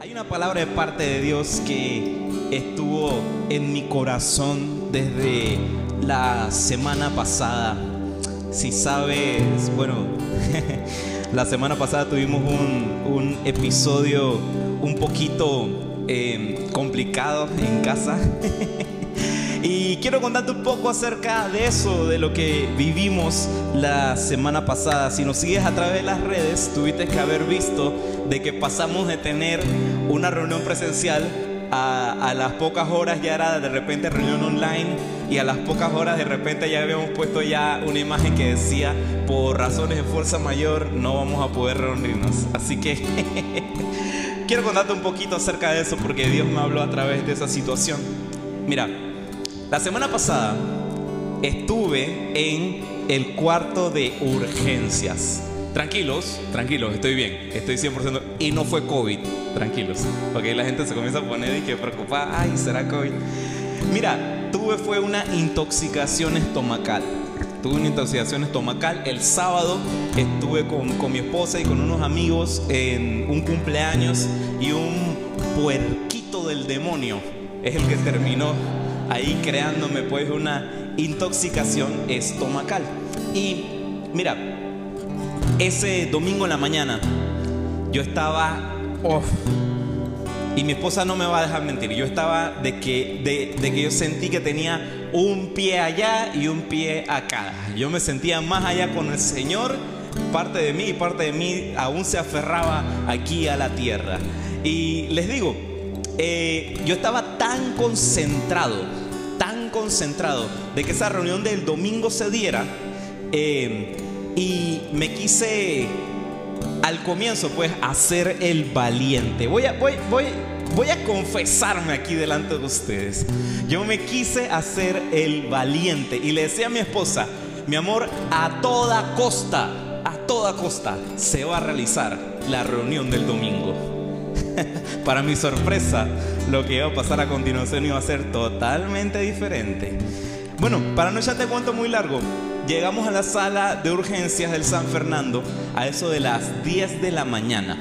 Hay una palabra de parte de Dios que estuvo en mi corazón desde la semana pasada. Si sabes, bueno, la semana pasada tuvimos un, episodio un poquito eh, complicado en casa. Y quiero contarte un poco acerca de eso, de lo que vivimos la semana pasada. Si nos sigues a través de las redes, tuviste que haber visto de que pasamos de tener una reunión presencial a, a, las pocas horas ya era de repente reunión online y a las pocas horas de repente ya habíamos puesto ya una imagen que decía por razones de fuerza mayor no vamos a poder reunirnos. Así que quiero contarte un poquito acerca de eso porque Dios me habló a través de esa situación. Mira, la semana pasada estuve en el cuarto de urgencias. Tranquilos, tranquilos, estoy bien, estoy 100% y no fue COVID, tranquilos. Porque la gente se comienza a poner y que preocupada, ay, ¿será COVID? Mira, tuve fue una intoxicación estomacal. Tuve una intoxicación estomacal. El sábado estuve con, con mi esposa y con unos amigos en un cumpleaños y un puerquito del demonio es el que terminó ahí creándome pues una intoxicación estomacal. Y mira, ese domingo en la mañana yo estaba off. Y mi esposa no me va a dejar mentir. Yo estaba de que, de, de que yo sentí que tenía un pie allá y un pie acá. Yo me sentía más allá con el Señor. Parte de mí y parte de mí aún se aferraba aquí a la tierra. Y les digo, eh, yo estaba tan concentrado, tan concentrado de que esa reunión del domingo se diera eh, y me quise al comienzo pues hacer el valiente. Voy a, confesarme aquí delante de ustedes. Yo me quise hacer el valiente y le decía a mi esposa, mi amor, a toda costa, a toda costa se va a realizar la reunión del domingo. Para mi sorpresa, lo que iba a pasar a continuación iba a ser totalmente diferente. Bueno, para no echarte cuento muy largo, llegamos a la sala de urgencias del San Fernando a eso de las 10 de la mañana.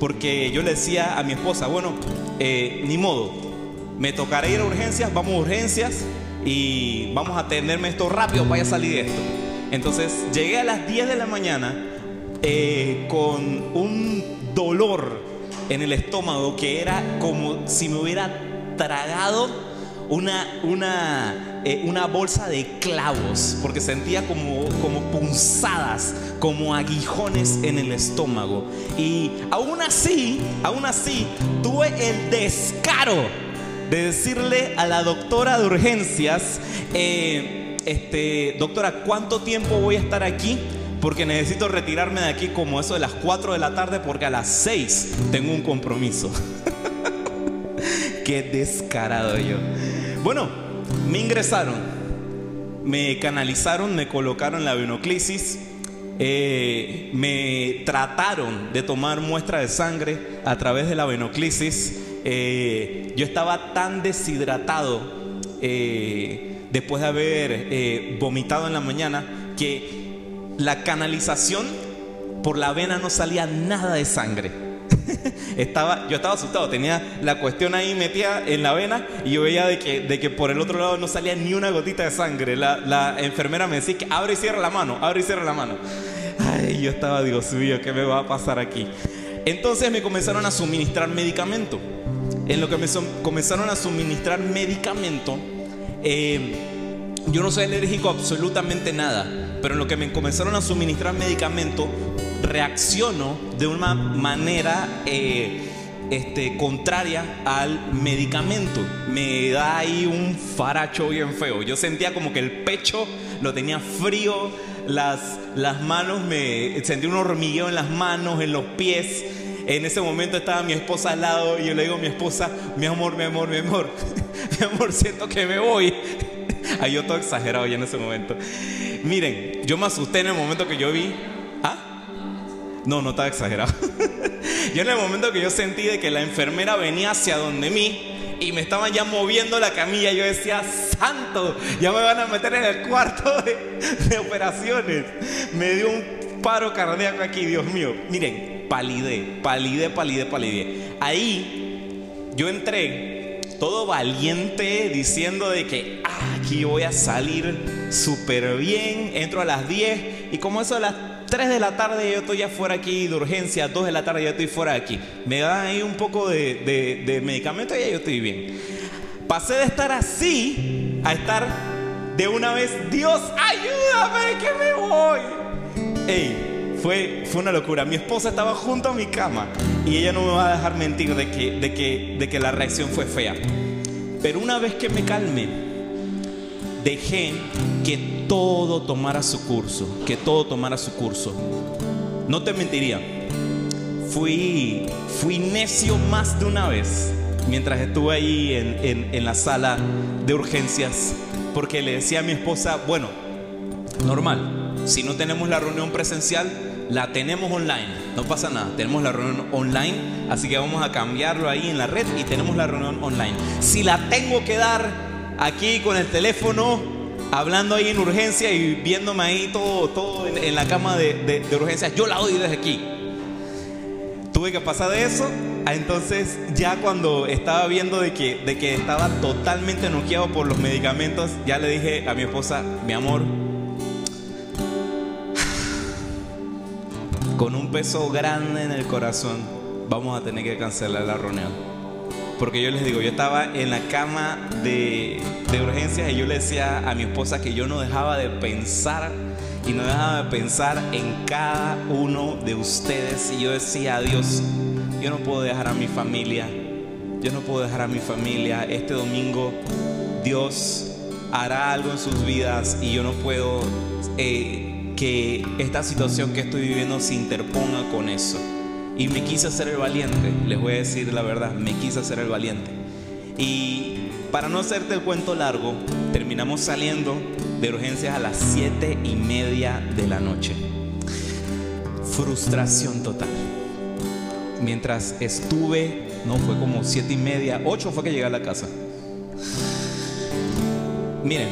Porque yo le decía a mi esposa, bueno, eh, ni modo, me tocará ir a urgencias, vamos a urgencias y vamos a atenderme esto rápido para salir de esto. Entonces llegué a las 10 de la mañana eh, con un dolor en el estómago que era como si me hubiera tragado una, una, eh, una bolsa de clavos, porque sentía como, como punzadas, como aguijones en el estómago. Y aún así, aún así, tuve el descaro de decirle a la doctora de urgencias, eh, este, doctora, ¿cuánto tiempo voy a estar aquí? porque necesito retirarme de aquí como eso de las 4 de la tarde porque a las 6 tengo un compromiso. Qué descarado yo. Bueno, me ingresaron, me canalizaron, me colocaron la venoclisis, eh, me trataron de tomar muestra de sangre a través de la venoclisis. Eh, yo estaba tan deshidratado eh, después de haber vomitado en la mañana que la canalización por la vena no salía nada de sangre. estaba, yo estaba asustado, tenía la cuestión ahí metida en la vena y yo veía de que, de que por el otro lado no salía ni una gotita de sangre. La, la enfermera me decía que abre y cierra la mano, abre y cierra la mano. Ay, yo estaba, Dios mío, ¿qué me va a pasar aquí? Entonces me comenzaron a suministrar medicamento. En lo que me comenzaron a suministrar medicamento, eh, yo no soy alérgico a absolutamente nada, pero en lo que me comenzaron a suministrar medicamento, reacciono de una manera eh, este, contraria al medicamento. Me da ahí un faracho bien feo. Yo sentía como que el pecho lo tenía frío, las, las manos, me sentí un hormigueo en las manos, en los pies. En ese momento estaba mi esposa al lado y yo le digo a mi esposa, mi amor, mi amor, mi amor, mi amor, siento que me voy. Ahí yo todo exagerado ya en ese momento. Miren, yo me asusté en el momento que yo vi. No, no estaba exagerado. yo en el momento que yo sentí de que la enfermera venía hacia donde mí y me estaban ya moviendo la camilla, yo decía, santo, ya me van a meter en el cuarto de, de operaciones. Me dio un paro cardíaco aquí, Dios mío. Miren, palidé, palidé, palidé, palidé. ahí yo entré todo valiente diciendo de que ah, aquí voy a salir súper bien, entro a las 10 y como eso a las 3 de la tarde yo estoy ya fuera aquí de urgencia, 2 de la tarde ya estoy fuera de aquí. Me dan ahí un poco de, de, de medicamento y ya yo estoy bien. Pasé de estar así a estar de una vez, Dios, ayúdame que me voy. Ey, fue, fue una locura. Mi esposa estaba junto a mi cama y ella no me va a dejar mentir de que, de que, de que la reacción fue fea. Pero una vez que me calmé, dejé que todo tomara su curso, que todo tomara su curso. No te mentiría, fui, fui necio más de una vez mientras estuve ahí en, en, la sala de urgencias, porque le decía a mi esposa, bueno, normal, si no tenemos la reunión presencial, la tenemos online, no pasa nada, tenemos la reunión online, así que vamos a cambiarlo ahí en la red y tenemos la reunión online. Si la tengo que dar aquí con el teléfono, hablando ahí en urgencia y viéndome ahí todo, todo en, la cama de, de, urgencias, yo la doy desde aquí. Tuve que pasar de eso entonces ya cuando estaba viendo de que, de que estaba totalmente noqueado por los medicamentos, ya le dije a mi esposa, mi amor, con un peso grande en el corazón, vamos a tener que cancelar la reunión. Porque yo les digo, yo estaba en la cama de, de urgencias y yo le decía a mi esposa que yo no dejaba de pensar y no dejaba de pensar en cada uno de ustedes. Y yo decía, Dios, yo no puedo dejar a mi familia. Yo no puedo dejar a mi familia. Este domingo Dios hará algo en sus vidas y yo no puedo eh, que esta situación que estoy viviendo se interponga con eso. Y me quise hacer el valiente, les voy a decir la verdad, me quise hacer el valiente. Y para no hacerte el cuento largo, terminamos saliendo de urgencias a las siete y media de la noche. Frustración total mientras estuve, no fue como siete y media, ocho fue que llegué a la casa. Miren,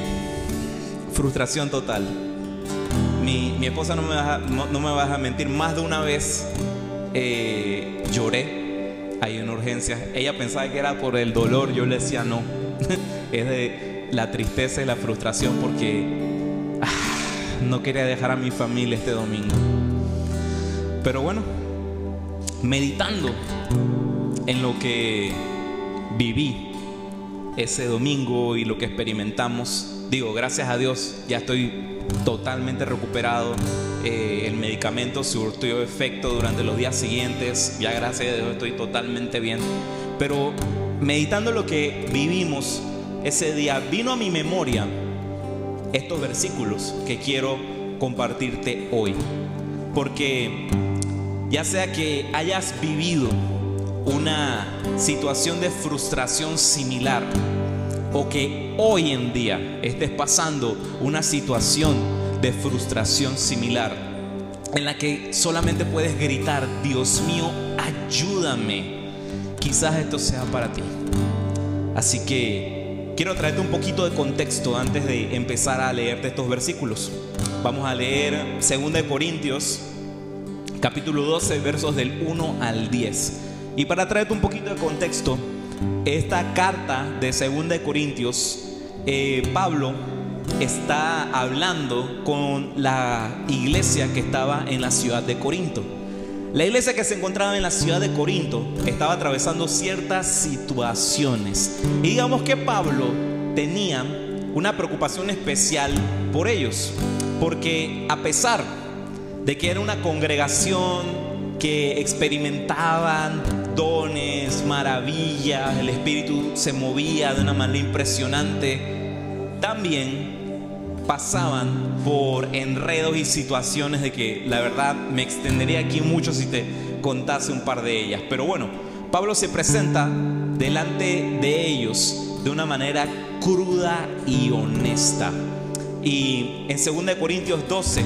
frustración total. Mi, esposa no me, va, no, a mentir, más de una vez eh, lloré ahí en urgencias. Ella pensaba que era por el dolor, yo le decía no. es de la tristeza y la frustración porque ah, no quería dejar a mi familia este domingo. Pero bueno, meditando en lo que viví ese domingo y lo que experimentamos, digo, gracias a Dios ya estoy totalmente recuperado. Eh, el medicamento surtió efecto durante los días siguientes. Ya gracias a Dios estoy totalmente bien. Pero meditando lo que vivimos ese día, vino a mi memoria estos versículos que quiero compartirte hoy. Porque ya sea que hayas vivido una situación de frustración similar o que hoy en día estés pasando una situación de frustración similar en la que solamente puedes gritar, Dios mío, ayúdame. Quizás esto sea para ti. Así que quiero traerte un poquito de contexto antes de empezar a leerte estos versículos. Vamos a leer 2 Corintios capítulo 12, versos del 1 al 10. Y para traerte un poquito de contexto, esta carta de 2 de Corintios, eh, Pablo está hablando con la iglesia que estaba en la ciudad de Corinto. La iglesia que se encontraba en la ciudad de Corinto estaba atravesando ciertas situaciones. Y digamos que Pablo tenía una preocupación especial por ellos. Porque a pesar de que era una congregación que experimentaban dones, maravillas, el Espíritu se movía de una manera impresionante, también pasaban por enredos y situaciones de que la verdad me extendería aquí mucho si te contase un par de ellas. Pero bueno, Pablo se presenta delante de ellos de una manera cruda y honesta. Y en 2 Corintios 12,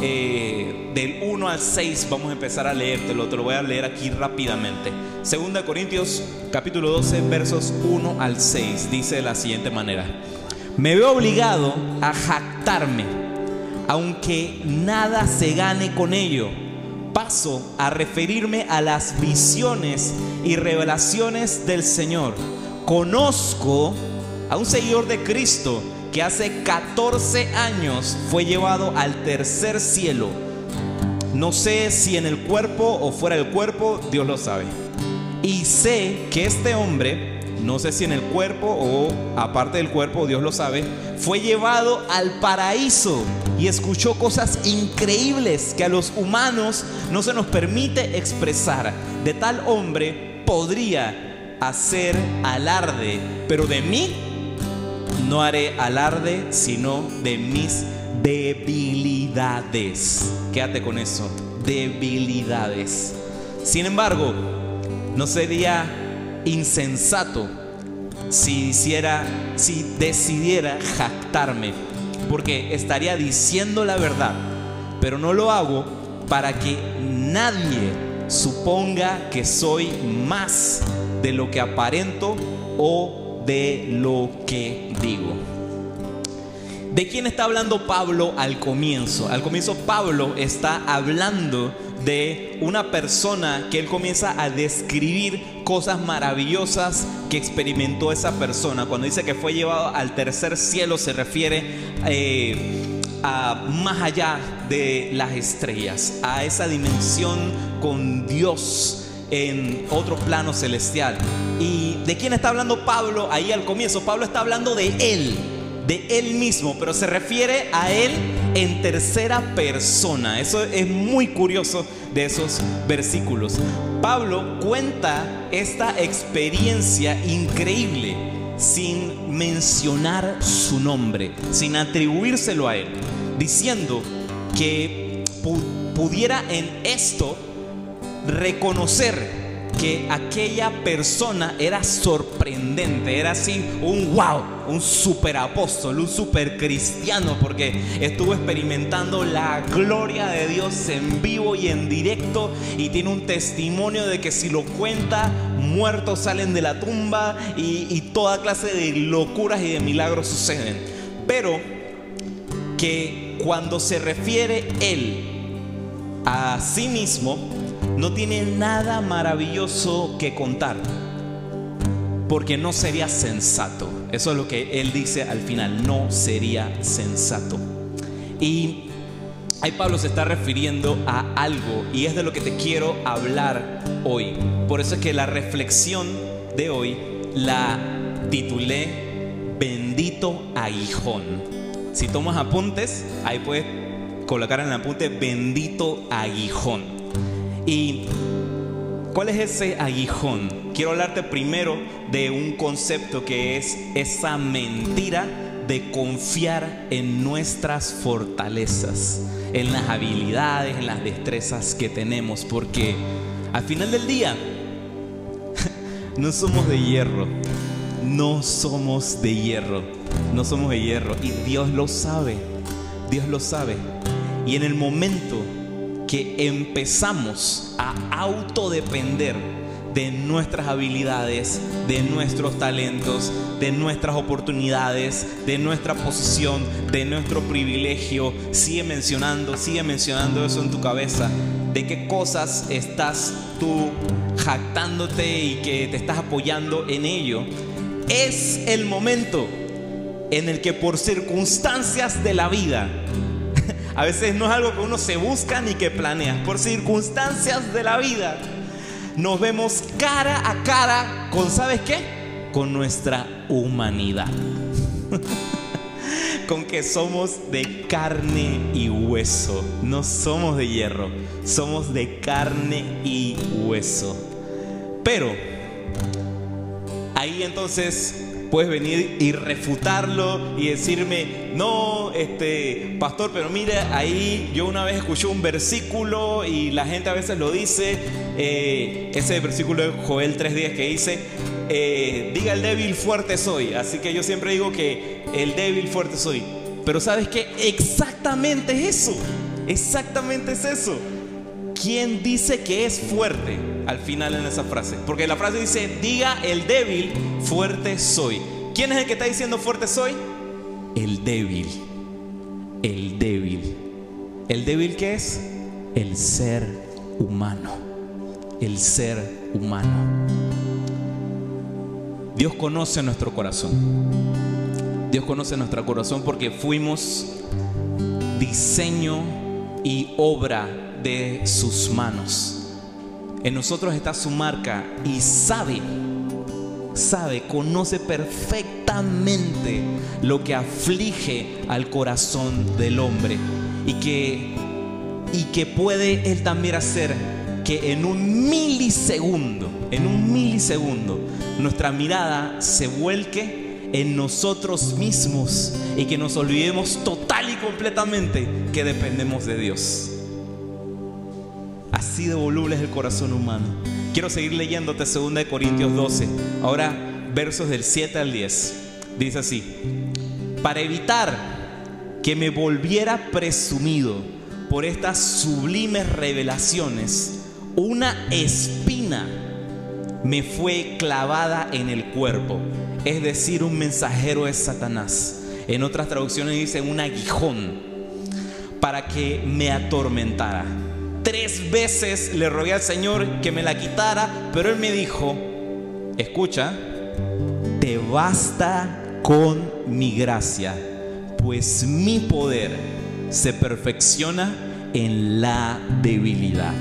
eh, del 1 al 6 vamos a empezar a leértelo, te lo voy a leer aquí rápidamente. Segunda Corintios capítulo 12 versos 1 al 6 dice de la siguiente manera. Me veo obligado a jactarme, aunque nada se gane con ello, paso a referirme a las visiones y revelaciones del Señor. Conozco a un seguidor de Cristo que hace 14 años fue llevado al tercer cielo. No sé si en el cuerpo o fuera del cuerpo, Dios lo sabe. Y sé que este hombre, no sé si en el cuerpo o aparte del cuerpo, Dios lo sabe, fue llevado al paraíso y escuchó cosas increíbles que a los humanos no se nos permite expresar. De tal hombre podría hacer alarde, pero de mí no haré alarde, sino de mis debilidades. Quédate con eso, debilidades. Sin embargo, no sería insensato si hiciera, si decidiera jactarme, porque estaría diciendo la verdad, pero no lo hago para que nadie suponga que soy más de lo que aparento o de lo que digo. ¿De quién está hablando Pablo al comienzo? Al comienzo Pablo está hablando de una persona que él comienza a describir cosas maravillosas que experimentó esa persona. Cuando dice que fue llevado al tercer cielo se refiere eh, a más allá de las estrellas, a esa dimensión con Dios en otro plano celestial. ¿Y de quién está hablando Pablo ahí al comienzo? Pablo está hablando de él, de él mismo, pero se refiere a él en tercera persona. Eso es muy curioso de esos versículos. Pablo cuenta esta experiencia increíble sin mencionar su nombre, sin atribuírselo a él, diciendo que pudiera en esto reconocer que aquella persona era sorprendente, era así un wow, un super apóstol, un super cristiano, porque estuvo experimentando la gloria de Dios en vivo y en directo y tiene un testimonio de que si lo cuenta, muertos salen de la tumba y, y toda clase de locuras y de milagros suceden. Pero que cuando se refiere él a sí mismo, no tiene nada maravilloso que contar, porque no sería sensato. Eso es lo que él dice al final, no sería sensato. Y ahí Pablo se está refiriendo a algo y es de lo que te quiero hablar hoy. Por eso es que la reflexión de hoy la titulé Bendito aguijón. Si tomas apuntes, ahí puedes colocar en el apunte Bendito aguijón. ¿Y cuál es ese aguijón? Quiero hablarte primero de un concepto que es esa mentira de confiar en nuestras fortalezas, en las habilidades, en las destrezas que tenemos, porque al final del día no somos de hierro, no somos de hierro, no somos de hierro y Dios lo sabe, Dios lo sabe. Y en el momento que empezamos a autodepender de nuestras habilidades, de nuestros talentos, de nuestras oportunidades, de nuestra posición, de nuestro privilegio. Sigue mencionando, sigue mencionando eso en tu cabeza. De qué cosas estás tú jactándote y que te estás apoyando en ello. Es el momento en el que por circunstancias de la vida a veces no es algo que uno se busca ni que planea. Por circunstancias de la vida nos vemos cara a cara con, ¿sabes qué? Con nuestra humanidad. con que somos de carne y hueso. No somos de hierro, somos de carne y hueso. Pero ahí entonces Puedes venir y refutarlo y decirme, no, este, pastor, pero mira, ahí yo una vez escuché un versículo y la gente a veces lo dice, eh, ese versículo de Joel 3.10 que dice, eh, diga el débil fuerte soy. Así que yo siempre digo que el débil fuerte soy. Pero sabes que exactamente es eso, exactamente es eso. ¿Quién dice que es fuerte al final en esa frase? Porque la frase dice, diga el débil, fuerte soy. ¿Quién es el que está diciendo fuerte soy? El débil. El débil. ¿El débil qué es? El ser humano, el ser humano. Dios conoce nuestro corazón. Dios conoce nuestro corazón porque fuimos diseño y obra de sus manos. En nosotros está su marca y sabe, sabe, conoce perfectamente lo que aflige al corazón del hombre y que, y que puede él también hacer que en un milisegundo, en un milisegundo, nuestra mirada se vuelque en nosotros mismos y que nos olvidemos total y completamente que dependemos de Dios. Así de voluble es el corazón humano. Quiero seguir leyéndote 2 de Corintios 12. Ahora versos del 7 al 10. Dice así: Para evitar que me volviera presumido por estas sublimes revelaciones, una espina me fue clavada en el cuerpo, es decir, un mensajero de Satanás. En otras traducciones dice un aguijón para que me atormentara. Tres veces le rogué al Señor que me la quitara, pero Él me dijo, escucha, te basta con mi gracia, pues mi poder se perfecciona en la debilidad.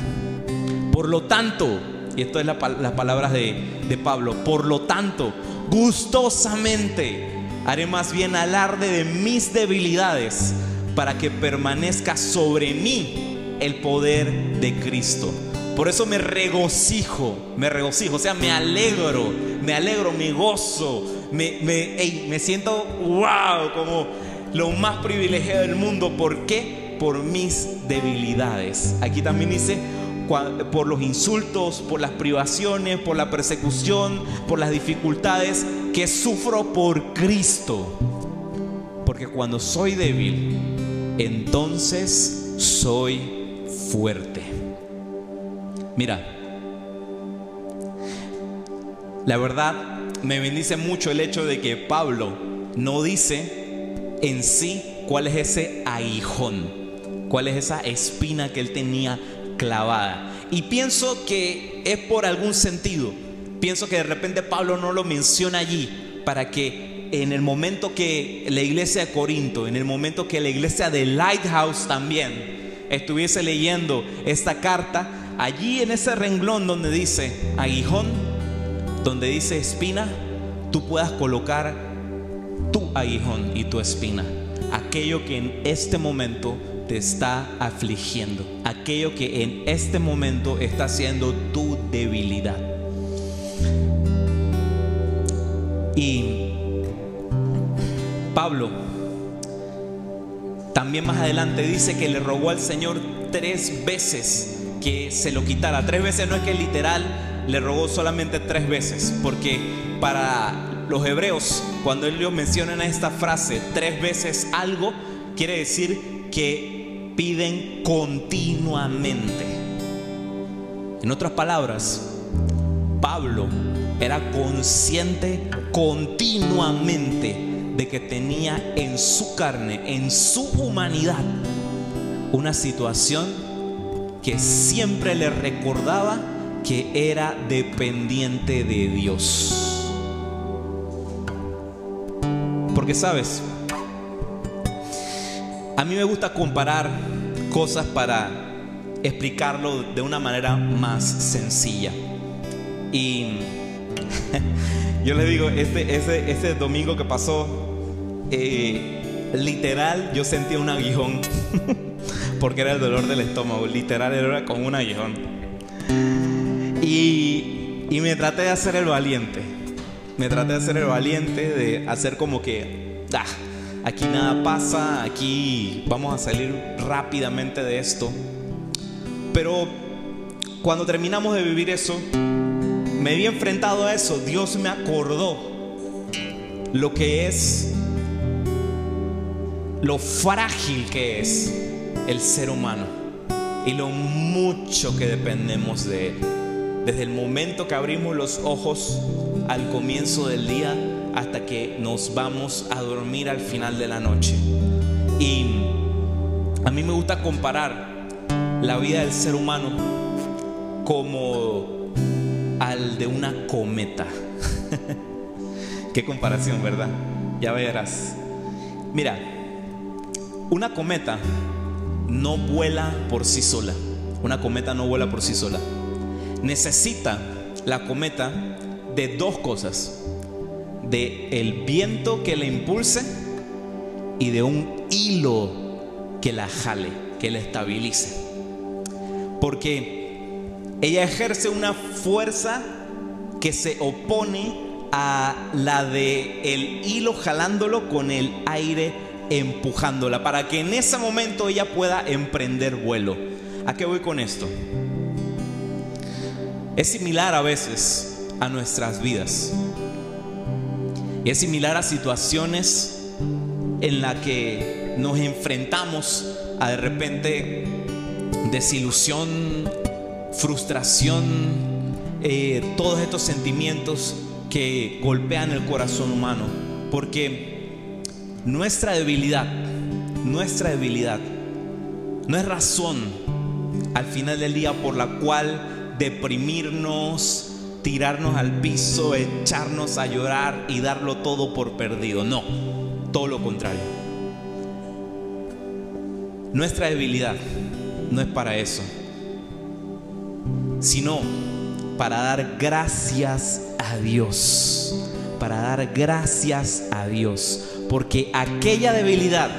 Por lo tanto, y esto es las palabras de, de Pablo, por lo tanto, gustosamente haré más bien alarde de mis debilidades para que permanezca sobre mí el poder de Cristo. Por eso me regocijo, me regocijo, o sea, me alegro, me alegro, me gozo, me, me, me siento wow, como lo más privilegiado del mundo. ¿Por qué? Por mis debilidades. Aquí también dice, por los insultos, por las privaciones, por la persecución, por las dificultades que sufro por Cristo. Porque cuando soy débil, entonces soy fuerte. Mira, la verdad me bendice mucho el hecho de que Pablo no dice en sí cuál es ese aguijón, cuál es esa espina que él tenía clavada. Y pienso que es por algún sentido. Pienso que de repente Pablo no lo menciona allí para que en el momento que la iglesia de Corinto, en el momento que la iglesia de Lighthouse también estuviese leyendo esta carta, allí en ese renglón donde dice aguijón, donde dice espina, tú puedas colocar tu aguijón y tu espina, aquello que en este momento te está afligiendo, aquello que en este momento está siendo tu debilidad. Y Pablo también más adelante dice que le rogó al Señor tres veces que se lo quitara. Tres veces no es que literal le rogó solamente tres veces, porque para los hebreos, cuando ellos mencionan esta frase, tres veces algo, quiere decir que piden continuamente. En otras palabras, Pablo era consciente continuamente de que tenía en su carne, en su humanidad, una situación que siempre le recordaba que era dependiente de Dios. Porque sabes, a mí me gusta comparar cosas para explicarlo de una manera más sencilla. Y yo les digo, este, ese, ese domingo que pasó, eh, literal yo sentía un aguijón, porque era el dolor del estómago, literal era como un aguijón. Y, y me traté de hacer el valiente, me traté de hacer el valiente, de hacer como que, ah, aquí nada pasa, aquí vamos a salir rápidamente de esto. Pero cuando terminamos de vivir eso, me vi enfrentado a eso, Dios me acordó lo que es, lo frágil que es el ser humano y lo mucho que dependemos de Él. Desde el momento que abrimos los ojos al comienzo del día, hasta que nos vamos a dormir al final de la noche. Y a mí me gusta comparar la vida del ser humano como al de una cometa. Qué comparación, ¿verdad? Ya verás. Mira, una cometa no vuela por sí sola. Una cometa no vuela por sí sola. Necesita la cometa de dos cosas. De el viento que la impulse y de un hilo que la jale, que la estabilice. Porque ella ejerce una fuerza que se opone a la de el hilo jalándolo con el aire empujándola para que en ese momento ella pueda emprender vuelo. ¿A qué voy con esto? Es similar a veces a nuestras vidas. Y es similar a situaciones en la que nos enfrentamos a de repente desilusión, frustración, eh, todos estos sentimientos que golpean el corazón humano. Porque nuestra debilidad, nuestra debilidad, no es razón al final del día por la cual deprimirnos, tirarnos al piso, echarnos a llorar y darlo todo por perdido. No, todo lo contrario. Nuestra debilidad no es para eso, sino para dar gracias a Dios. Para dar gracias a Dios. Porque aquella debilidad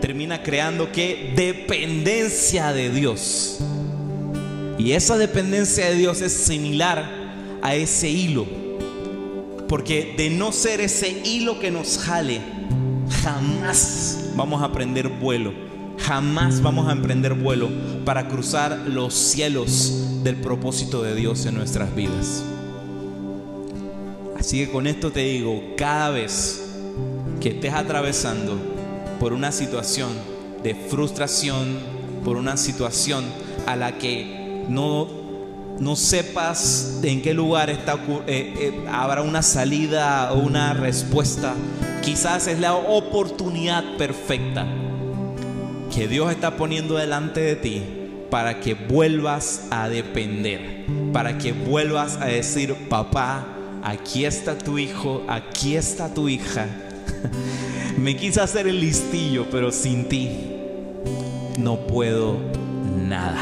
termina creando que dependencia de Dios. Y esa dependencia de Dios es similar a ese hilo. Porque de no ser ese hilo que nos jale, jamás vamos a aprender vuelo. Jamás vamos a emprender vuelo para cruzar los cielos del propósito de Dios en nuestras vidas. Así que con esto te digo, cada vez que estés atravesando por una situación de frustración, por una situación a la que no, no sepas en qué lugar está, eh, eh, habrá una salida o una respuesta, quizás es la oportunidad perfecta que Dios está poniendo delante de ti para que vuelvas a depender, para que vuelvas a decir, papá, aquí está tu hijo, aquí está tu hija. Me quise hacer el listillo, pero sin ti no puedo nada.